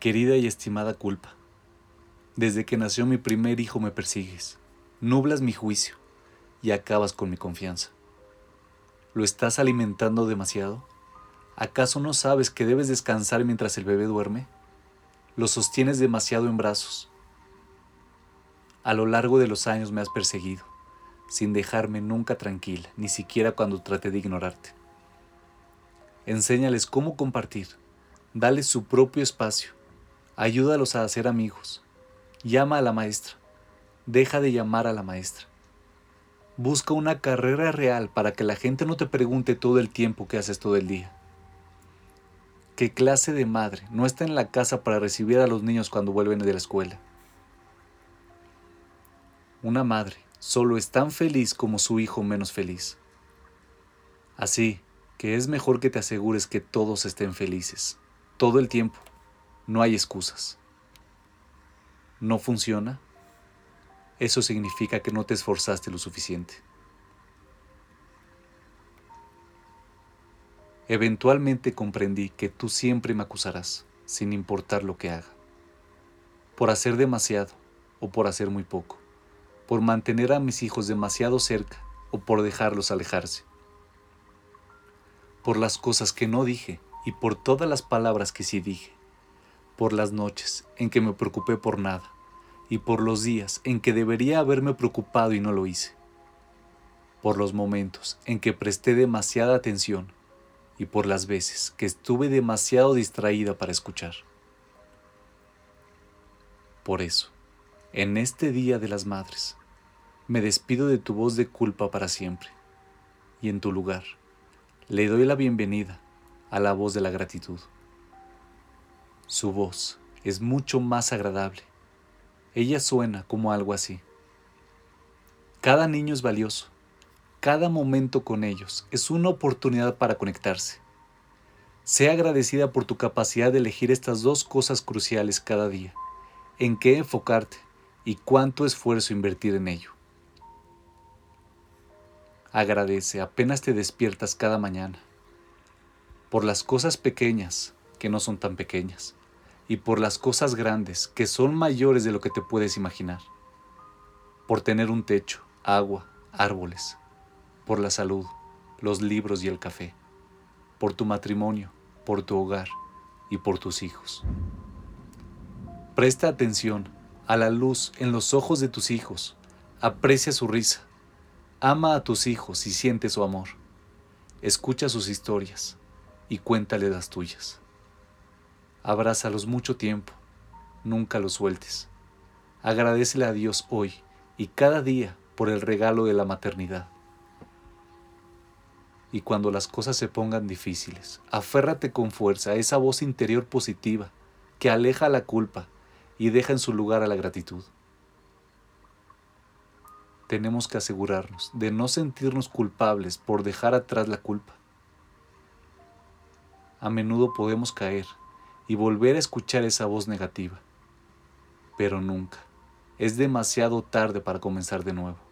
Querida y estimada culpa, desde que nació mi primer hijo me persigues, nublas mi juicio y acabas con mi confianza. ¿Lo estás alimentando demasiado? ¿Acaso no sabes que debes descansar mientras el bebé duerme? Lo sostienes demasiado en brazos. A lo largo de los años me has perseguido, sin dejarme nunca tranquila, ni siquiera cuando traté de ignorarte. Enséñales cómo compartir, dale su propio espacio, ayúdalos a hacer amigos, llama a la maestra, deja de llamar a la maestra. Busca una carrera real para que la gente no te pregunte todo el tiempo que haces todo el día. ¿Qué clase de madre no está en la casa para recibir a los niños cuando vuelven de la escuela? Una madre solo es tan feliz como su hijo menos feliz. Así que es mejor que te asegures que todos estén felices, todo el tiempo. No hay excusas. ¿No funciona? Eso significa que no te esforzaste lo suficiente. Eventualmente comprendí que tú siempre me acusarás, sin importar lo que haga, por hacer demasiado o por hacer muy poco, por mantener a mis hijos demasiado cerca o por dejarlos alejarse, por las cosas que no dije y por todas las palabras que sí dije, por las noches en que me preocupé por nada y por los días en que debería haberme preocupado y no lo hice, por los momentos en que presté demasiada atención y por las veces que estuve demasiado distraída para escuchar. Por eso, en este Día de las Madres, me despido de tu voz de culpa para siempre, y en tu lugar, le doy la bienvenida a la voz de la gratitud. Su voz es mucho más agradable. Ella suena como algo así. Cada niño es valioso cada momento con ellos es una oportunidad para conectarse. Sea agradecida por tu capacidad de elegir estas dos cosas cruciales cada día, en qué enfocarte y cuánto esfuerzo invertir en ello. Agradece apenas te despiertas cada mañana, por las cosas pequeñas que no son tan pequeñas, y por las cosas grandes que son mayores de lo que te puedes imaginar, por tener un techo, agua, árboles, por la salud, los libros y el café, por tu matrimonio, por tu hogar y por tus hijos. Presta atención a la luz en los ojos de tus hijos, aprecia su risa, ama a tus hijos y siente su amor, escucha sus historias y cuéntale las tuyas. Abrázalos mucho tiempo, nunca los sueltes. Agradecele a Dios hoy y cada día por el regalo de la maternidad y cuando las cosas se pongan difíciles, aférrate con fuerza a esa voz interior positiva que aleja la culpa y deja en su lugar a la gratitud. Tenemos que asegurarnos de no sentirnos culpables por dejar atrás la culpa. A menudo podemos caer y volver a escuchar esa voz negativa, pero nunca. Es demasiado tarde para comenzar de nuevo.